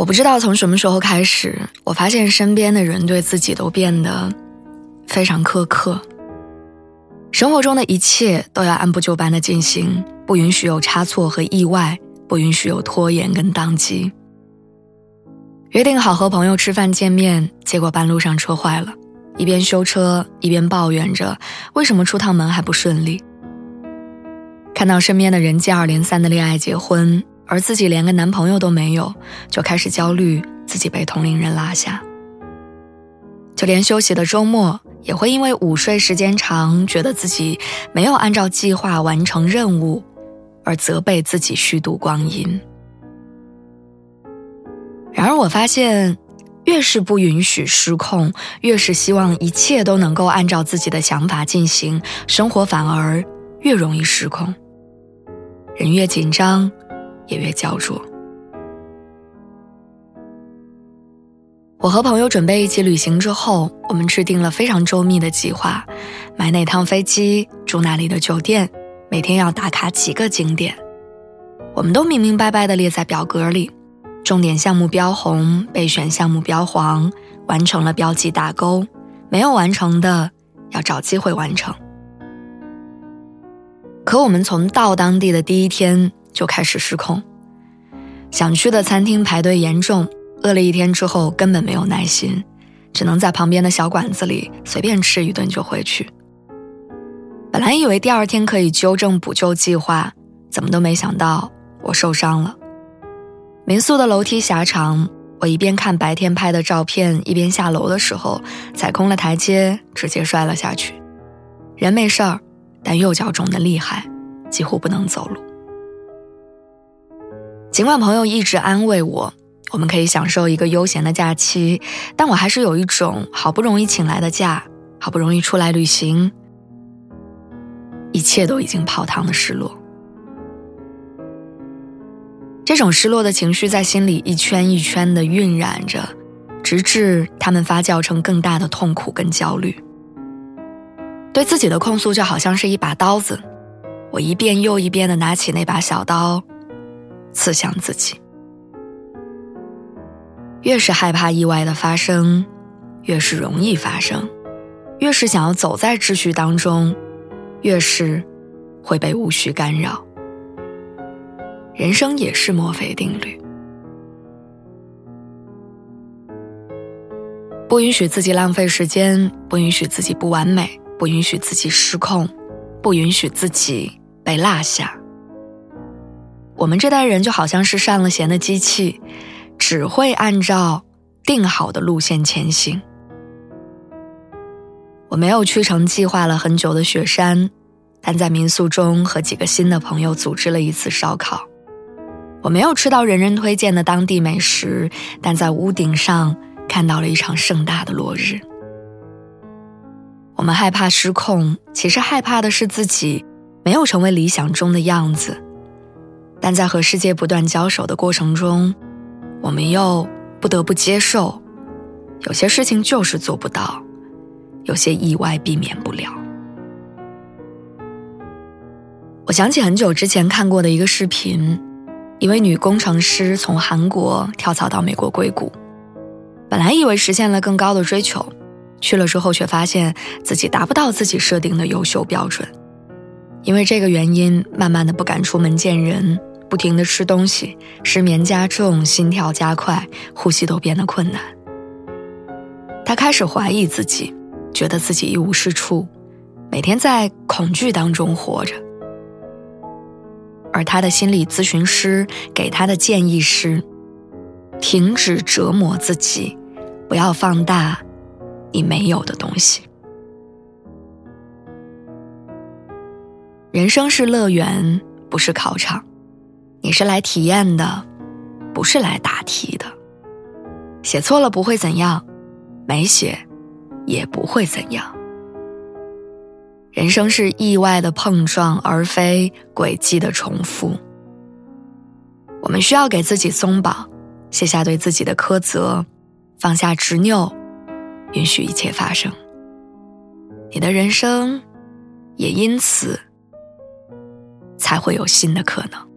我不知道从什么时候开始，我发现身边的人对自己都变得非常苛刻。生活中的一切都要按部就班的进行，不允许有差错和意外，不允许有拖延跟宕机。约定好和朋友吃饭见面，结果半路上车坏了，一边修车一边抱怨着为什么出趟门还不顺利。看到身边的人接二连三的恋爱结婚。而自己连个男朋友都没有，就开始焦虑自己被同龄人拉下。就连休息的周末，也会因为午睡时间长，觉得自己没有按照计划完成任务，而责备自己虚度光阴。然而，我发现，越是不允许失控，越是希望一切都能够按照自己的想法进行，生活反而越容易失控。人越紧张。也越焦灼。我和朋友准备一起旅行之后，我们制定了非常周密的计划：买哪趟飞机，住哪里的酒店，每天要打卡几个景点。我们都明明白白的列在表格里，重点项目标红，备选项目标黄，完成了标记打勾，没有完成的要找机会完成。可我们从到当地的第一天。就开始失控，想去的餐厅排队严重，饿了一天之后根本没有耐心，只能在旁边的小馆子里随便吃一顿就回去。本来以为第二天可以纠正补救计划，怎么都没想到我受伤了。民宿的楼梯狭长，我一边看白天拍的照片，一边下楼的时候踩空了台阶，直接摔了下去。人没事儿，但右脚肿得厉害，几乎不能走路。尽管朋友一直安慰我，我们可以享受一个悠闲的假期，但我还是有一种好不容易请来的假，好不容易出来旅行，一切都已经泡汤的失落。这种失落的情绪在心里一圈一圈的晕染着，直至他们发酵成更大的痛苦跟焦虑。对自己的控诉就好像是一把刀子，我一遍又一遍的拿起那把小刀。刺向自己，越是害怕意外的发生，越是容易发生；越是想要走在秩序当中，越是会被无序干扰。人生也是墨菲定律，不允许自己浪费时间，不允许自己不完美，不允许自己失控，不允许自己被落下。我们这代人就好像是上了弦的机器，只会按照定好的路线前行。我没有去成计划了很久的雪山，但在民宿中和几个新的朋友组织了一次烧烤。我没有吃到人人推荐的当地美食，但在屋顶上看到了一场盛大的落日。我们害怕失控，其实害怕的是自己没有成为理想中的样子。但在和世界不断交手的过程中，我们又不得不接受，有些事情就是做不到，有些意外避免不了。我想起很久之前看过的一个视频，一位女工程师从韩国跳槽到美国硅谷，本来以为实现了更高的追求，去了之后却发现自己达不到自己设定的优秀标准，因为这个原因，慢慢的不敢出门见人。不停的吃东西，失眠加重，心跳加快，呼吸都变得困难。他开始怀疑自己，觉得自己一无是处，每天在恐惧当中活着。而他的心理咨询师给他的建议是：停止折磨自己，不要放大你没有的东西。人生是乐园，不是考场。你是来体验的，不是来答题的。写错了不会怎样，没写也不会怎样。人生是意外的碰撞，而非轨迹的重复。我们需要给自己松绑，卸下对自己的苛责，放下执拗，允许一切发生。你的人生也因此才会有新的可能。